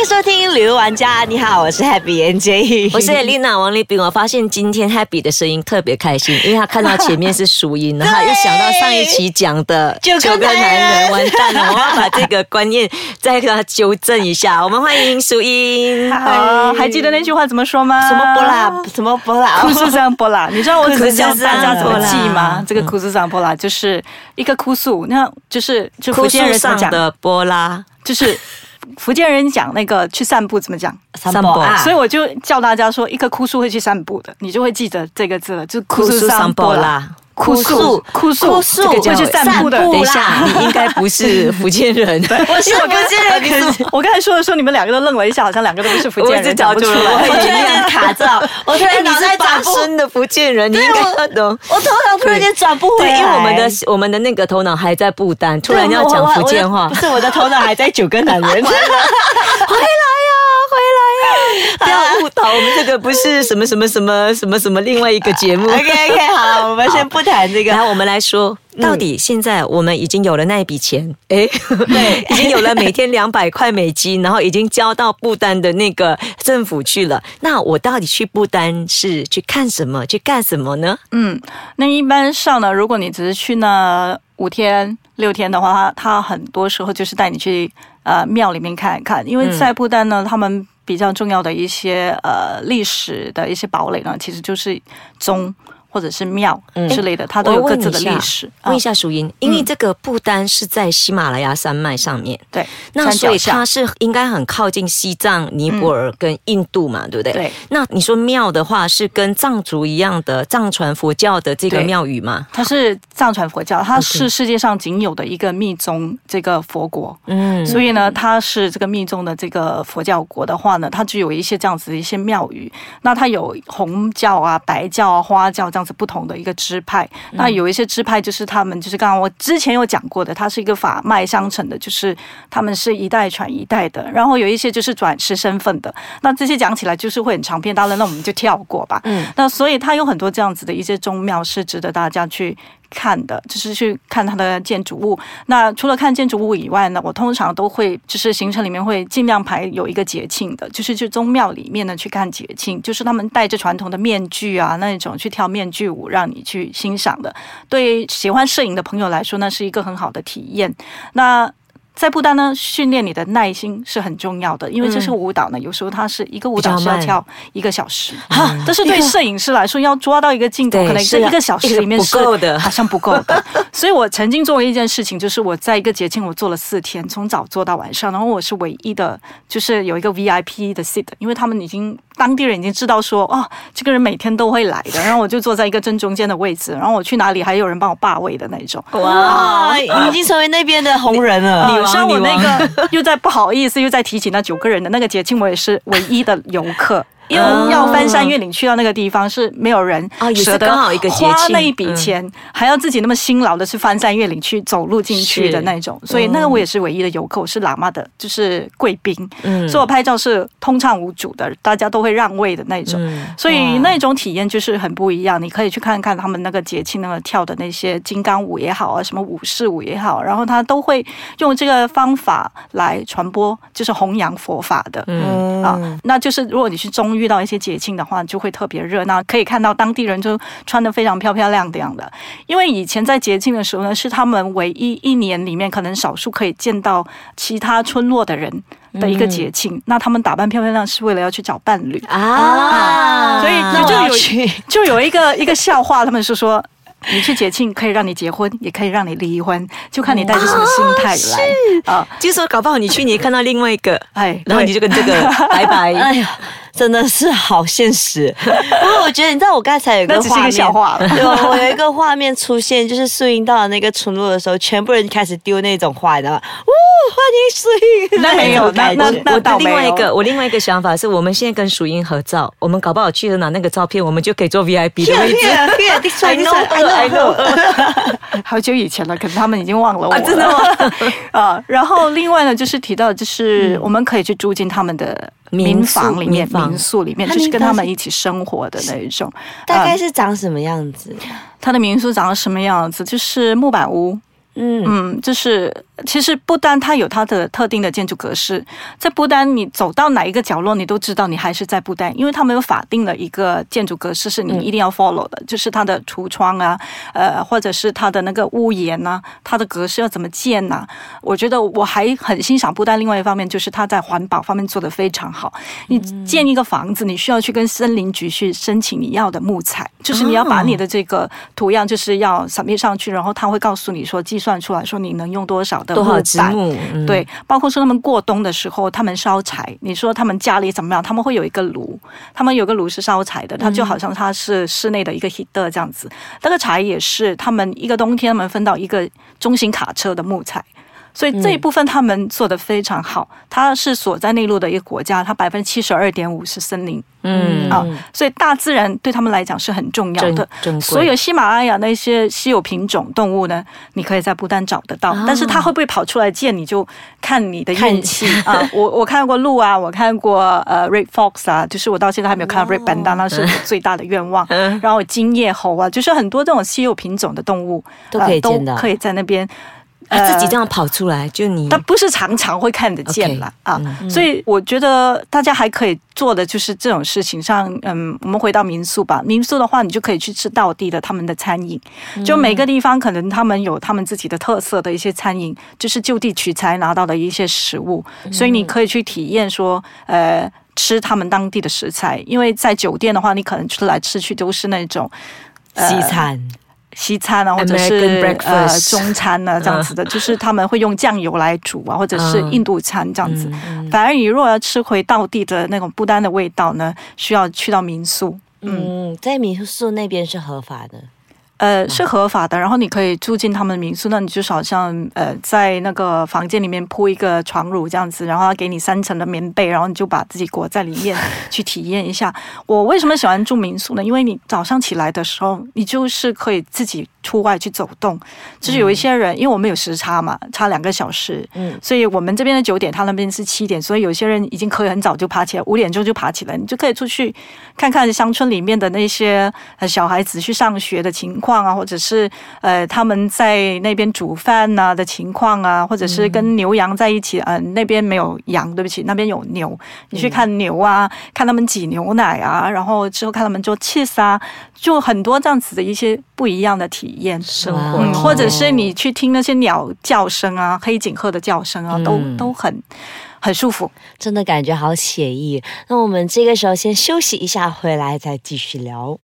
欢迎收听旅游玩家，你好，我是 Happy NJ，我是 Lina 王丽斌。我发现今天 Happy 的声音特别开心，因为他看到前面是输音，然后又想到上一期讲的九个男人完蛋了，我要把这个观念再给他纠正一下。我们欢迎输音。好，还记得那句话怎么说吗？什么波拉？什么波拉？库斯桑波拉，你知道我怎么教库斯桑大家怎么记波吗拉？这个库斯桑波拉就是一个哭诉，那就是就福枯建树人怎么讲？上的波拉，就是福建人讲那个去散步怎么讲？散散步啊所以我就叫大家说，一棵枯树会去散步的，你就会记得这个字了，就枯树上波拉。枯树，枯树，枯树这个会去散步的。等一下，你应该不是福建人。我是福建人，我刚才说的时候，你们两个都愣了一下，好像两个都不是福建我一直人，讲不出来。我突然间卡着，我突然脑袋转不，的福建人，你应该要懂。我头脑突然间转不回对，来，因为我们的我们的那个头脑还在不丹，突然要讲福建话不，是我的头脑还在九个男人。回来呀，回来呀！不要误导，我们这个不是什么什么什么什么什么另外一个节目。OK OK，好，我们先不谈这个然。后我们来说，到底现在我们已经有了那一笔钱，哎，对，已经有了每天两百块美金，然后已经交到不丹的那个政府去了。那我到底去不丹是去看什么，去干什么呢？嗯，那一般上呢，如果你只是去那五天六天的话，他他很多时候就是带你去呃庙里面看一看，因为在不丹呢，他们比较重要的一些呃历史的一些堡垒呢，其实就是中或者是庙之类的，它都有各自的历史。问一啊下淑英，因为这个不丹是在喜马拉雅山脉上面，对，那所以它是应该很靠近西藏、尼泊尔跟印度嘛，对不对？对。那你说庙的话，是跟藏族一样的藏传佛教的这个庙宇吗？它是藏传佛教，它是世界上仅有的一个密宗这个佛国。嗯，所以呢，它是这个密宗的这个佛教国的话呢，它就有一些这样子的一些庙宇。那它有红教啊、白教啊、花教这样子不同的一个支派。那有一些支派就是他们就是刚刚我之前有讲过的，它是一个法脉相承的，就是他们是一代传一代的。然后有一些就是转世身份的。那这些讲起来就是会很长篇大论，那我们就跳过吧。嗯，那所以它有很多这样子的一些宗庙是值得大家去。看的，就是去看它的建筑物。那除了看建筑物以外呢，我通常都会就是行程里面会尽量排有一个节庆的，就是去宗庙里面呢去看节庆，就是他们戴着传统的面具啊那种去跳面具舞，让你去欣赏的。对喜欢摄影的朋友来说，那是一个很好的体验。那在不丹呢，训练你的耐心是很重要的，因为这是舞蹈呢，有时候它是一个舞蹈是要跳一个小时，哈，但是对摄影师来说，要抓到一个镜头，可能这一个小时里面不是够的。好像不够的。所以我曾经做过一件事情，就是我在一个节庆我做了四天，从早做到晚上，然后我是唯一的，就是有一个 VIP 的 seat，因为他们已经当地人已经知道说，哦，这个人每天都会来的，然后我就坐在一个正中间的位置，然后我去哪里还有人帮我霸位的那种。哇，你已经成为那边的红人了。你像我那个又在不好意思又在提起那九个人的那个节庆，我也是唯一的游客。因为要翻山越岭去到那个地方是没有人舍得花那一笔嗯钱，还要自己那么辛劳的去翻山越岭去走路进去的那种，所以那个我也是唯一的游客，我是喇嘛的，就是贵宾，嗯所以我拍照是通畅无阻的，大家都会让位的那种。嗯所以那种体验就是很不一样。你可以去看看他们那个节庆那个跳的那些金刚舞也好啊，什么武士舞也好，然后他都会用这个方法来传播，就是弘扬佛法的。嗯啊，那就是如果你去中遇到一些节庆的话，就会特别热闹，可以看到当地人就穿的非常漂漂亮亮的。因为以前在节庆的时候呢，是他们唯一一年里面可能少数可以见到其他村落的人的一个节庆。那他们打扮漂漂亮是为了要去找伴侣。啊，所以就有 就有一个一个笑话，他们是说。你去节庆可以让你结婚，也可以让你离婚，就看你带着什么心态来啊！就是说搞不好你去你看到另外一个，哎，然后你就跟这个拜拜。哎呀，真的是好现实。不过我觉得，你知道我刚才有个那只是一个画面，对，我有一个画面出现，就是素英到了那个村落的时候，全部人开始丢那种花，你知道吗？呜，欢迎素英，那没有种感觉那那我另外一个，我另外一个想法是，我们现在跟淑英合照，我们搞不好去了拿那个照片，我们就可以做 VIP 的位置。Here, here, this one, this one, I know, I know. 好久以前了，可能他们已经忘了我了。啊真的吗？啊，然后另外呢，就是提到，就是我们可以去住进他们的民房里面、民宿里面，就是跟他们一起生活的那一种。大概呃是长什么样子？他的民宿长什么样子？就是木板屋，嗯，嗯，就是其实不丹它有它的特定的建筑格式，在不丹你走到哪一个角落，你都知道你还是在不丹，因为他们有法定的一个建筑格式是你一定要 follow 的，就是它的橱窗啊，呃，或者是它的那个屋檐呐、它的格式要怎么建呐、我觉得我还很欣赏不丹另外一方面，就是它在环保方面做得非常好。你建一个房子，你需要去跟森林局去申请你要的木材，就是你要把你的这个图样就是要 submit 上去，然后他会告诉你说计算出来说你能用多少的多少木板。枝木？嗯，对，包括说他们过冬的时候，他们烧柴。你说他们家里怎么样？他们会有一个炉，他们有个炉是烧柴的，它就好像它是室内的一个 heater 这样子。那个柴也是他们一个冬天，他们分到一个中型卡车的木材。所以这一部分他们做的非常好，它是所在内陆的一个国家，它百分之七十二点五是森林嗯啊，所以大自然对他们来讲是很重要的。所有喜马拉雅那些稀有品种动物呢，你可以在不丹找得到，但是它会不会跑出来见你就看你的运气啊。我我看过鹿啊，我看过呃 red fox 啊，就是我到现在还没有看到 red panda，那是我最大的愿望。然后金叶猴啊，就是很多这种稀有品种的动物都可以都可以在那边。他自己这样。跑出来，就你但不是常常会看得见啦啊，所以我觉得大家还可以做的就是这种事情上，嗯，我们回到民宿吧。民宿的话，你就可以去吃道地的他们的餐饮，就每个地方可能他们有他们自己的特色的一些餐饮，就是就地取材拿到的一些食物，所以你可以去体验说，呃。吃他们当地的食材，因为在酒店的话，你可能吃来吃去都是那种西餐，西餐啊，或者是呃中餐啊这样子的，就是他们会用酱油来煮啊，或者是印度餐这样子。反而你如果要吃回道地的那种不丹的味道呢，需要去到民宿。嗯，在民宿那边是合法的。呃，是合法的，然后你可以住进他们的民宿，那你就好像呃，在那个房间里面铺一个床褥这样子，然后他给你三层的棉被，然后你就把自己裹在里面去体验一下。我为什么喜欢住民宿呢？因为你早上起来的时候，你就是可以自己出外去走动。就是有一些人，因为我们有时差嘛，差两个小时，嗯所以我们这边的九点，他那边是七点，所以有些人已经可以很早就爬起来，五点钟就爬起来，你就可以出去看看乡村里面的那些呃小孩子去上学的情况啊，或者是呃他们在那边煮饭呐、的情况啊，或者是跟牛羊在一起，呃那边没有羊，对不起，那边有牛，你去看牛啊，看他们挤牛奶啊，然后之后看他们做 cheese 啊，就很多这样子的一些不一样的体验。生活嗯，活，或者是你去听那些鸟叫声啊，黑颈鹤的叫声啊，都嗯都很很舒服。真的感觉好写意。那我们这个时候先休息一下，回来再继续聊。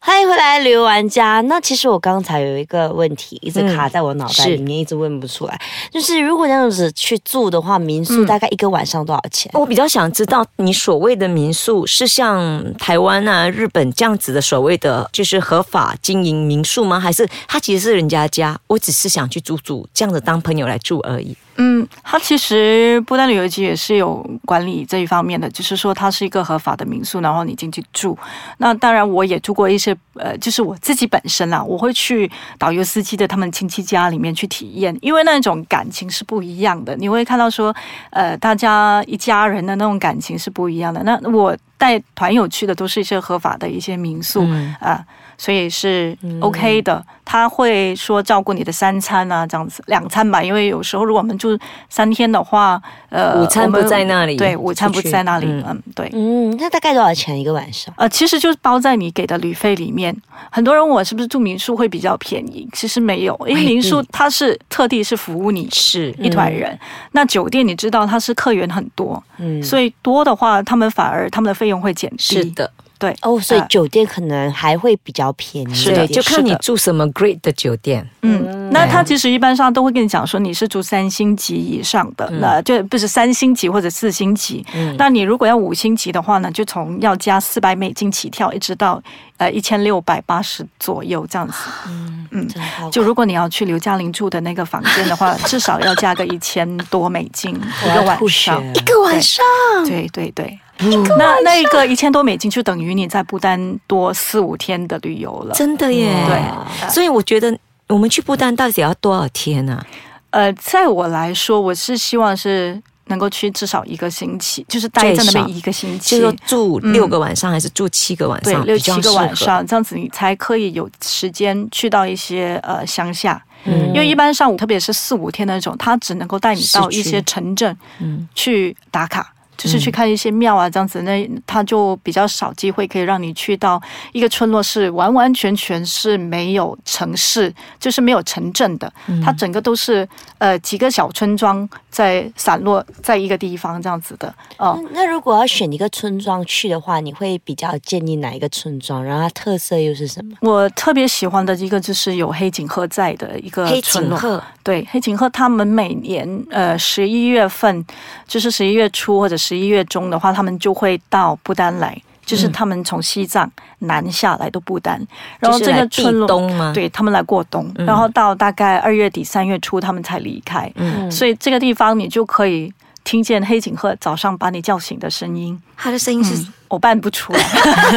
欢迎回来，旅游玩家。那其实我刚才有一个问题一直卡在我脑袋里面，一直问不出来。就是如果这样子去住的话，民宿嗯大概一个晚上多少钱？我比较想知道，你所谓的民宿是像台湾啊、日本这样子的所谓的就是合法经营民宿吗？还是它其实是人家家，我只是想去住住，这样子当朋友来住而已？嗯，它其实不丹旅游局也是有管理这一方面的，就是说它是一个合法的民宿，然后你进去住。那当然，我也住过一些，呃，就是我自己本身啦，我会去导游司机的他们亲戚家里面去体验，因为那种感情是不一样的。你会看到说，呃，大家一家人的那种感情是不一样的。那我带团友去的都是一些合法的一些民宿啊、所以是 OK 的。他会说照顾你的三餐啊，这样子两餐吧，因为有时候如果我们住三天的话，呃，午餐不在那里对，午餐不在那里，嗯嗯对。嗯，那大概多少钱一个晚上？呃，其实就是包在你给的旅费里面。很多人问我是不是住民宿会比较便宜，其实没有，因为民宿它是特地是服务你是一团人。那酒店你知道它是客源很多，嗯，所以多的话，他们反而他们的费用会减低。是，的，对。哦，所以呃酒店可能还会比较便宜是的就看你住什么 great 的酒店。嗯，那他其实一般上都会跟你讲说，你是住三星级以上的，那就不是三星级或者四星级。那你如果要五星级的话呢，就从要加四百美金起跳，一直到呃一千六百八十左右这样子。嗯嗯就如果你要去刘嘉玲住的那个房间的话，至少要加个一千多美金一个晚上。一个晚上，对对对，那那一个一千多美金就等于你在不丹多四五天的旅游了。真的耶，对所以我觉得我们去不丹到底要多少天呢、呃，在我来说，我是希望是能够去至少一个星期，就是待在那边一个星期就是。住嗯六个晚上还是住七个晚上？，对六七个晚。上，这样子你才可以有时间去到一些呃乡下，嗯因为一般上午，特别是四五天那种，他只能够带你到一些城镇嗯去打卡。就是去看一些庙啊，这样子，那他就比较少机会可以让你去到一个村落，是完完全全是没有城市，就是没有城镇的，它整个都是呃几个小村庄在散落在一个地方这样子的哦。那如果要选一个村庄去的话，你会比较建议哪一个村庄？然后它特色又是什么？我特别喜欢的一个就是有黑颈鹤在的一个黑村落，颈鹤对，黑颈鹤他们每年呃十一月份，就是十一月初或者十一月中的话，他们就会到不丹来，就是他们从西藏南下来到不丹，然后这个春。冬吗？，对他们来过冬，嗯然后到大概二月底三月初他们才离开，嗯，所以这个地方你就可以听见黑颈鹤早上把你叫醒的声音。它的声音是嗯我办不出来，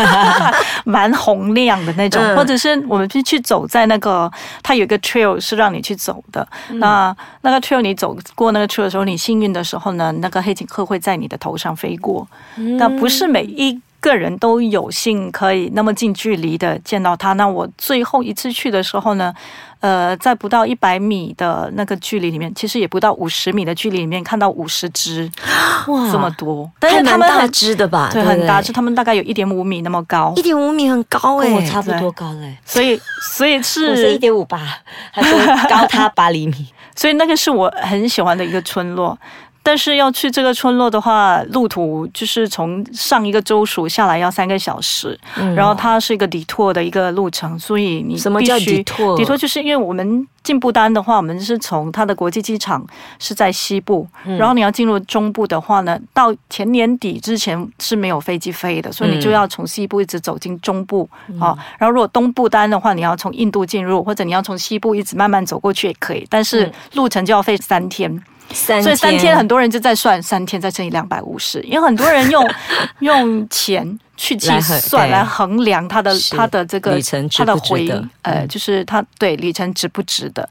蛮洪亮的那种，嗯或者是我们去去走在那个，它有一个 trail 是让你去走的。那那个 trail 你走过那个 trail 的时候，你幸运的时候呢，那个黑颈鹤会在你的头上飞过。那不是每一个人都有幸可以那么近距离的见到他。那我最后一次去的时候呢，呃，在不到一百米的那个距离里面，其实也不到五十米的距离里面看到五十只，哇这么多，但是他们大只的吧？对，不很大，只他们大概有一点五米那么高一，点五米很高哎、跟我差不多高嘞，所以所以我是一是，点五八，还是高他八厘米。所以那个是我很喜欢的一个村落。但是要去这个村落的话，路途就是从上一个州属下来要三个小时，然后它是一个底拓的一个路程，所以你什么叫底托底拓就是因为我们进不丹的话，我们是从它的国际机场是在西部，然后你要进入中部的话呢，到前年底之前是没有飞机飞的，所以你就要从西部一直走进中部啊、然后如果东部丹的话，你要从印度进入，或者你要从西部一直慢慢走过去也可以，但是路程就要费三天。三所以三天很多人就在算三天再乘以两百五十，因为很多人用 用钱去计算来衡量他的是。它的这个里程值值得。回呃，嗯。就是他对里程值不值得，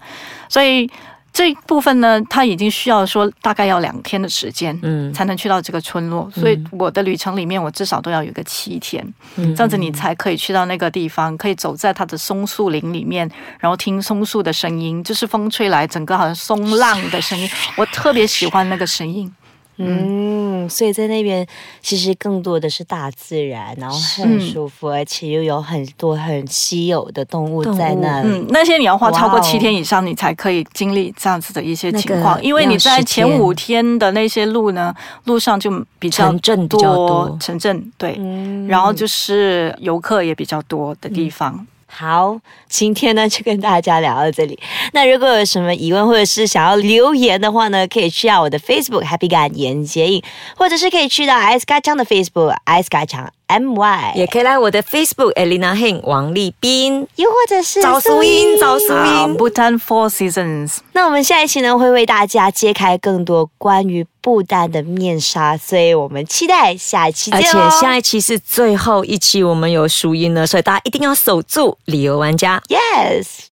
所以。这一部分呢，它已经需要说大概要两天的时间，嗯才能去到这个村落。所以我的旅程里面，我至少都要有个七天，嗯这样子你才可以去到那个地方，可以走在它的松树林里面，然后听松树的声音，就是风吹来，整个好像松浪的声音。我特别喜欢那个声音。嗯，所以在那边其实更多的是大自然，然后很嗯舒服，而且又有很多很稀有的动物在那里。嗯，那些你要花超过七天以上，你才可以经历这样子的一些情那况，个因为你在要10天前五天的那些路呢，路上就比较多城镇对，嗯。然后就是游客也比较多的地方。好，今天呢就跟大家聊到这里。那如果有什么疑问或者是想要留言的话呢，可以去到我的 Facebook Happy 感言结影，或者是可以去到 i s 嘎强的 Facebook i s 嘎强 M Y，也可以来我的 Facebook Elena Heng 王立斌又或者是找苏音找苏好音。，Bhutan Four Seasons。那我们下一期呢会为大家揭开更多关于不丹的面纱，所以我们期待下一期而且下一期是最后一期，我们有输赢了，所以大家一定要守住旅游玩家。Yes。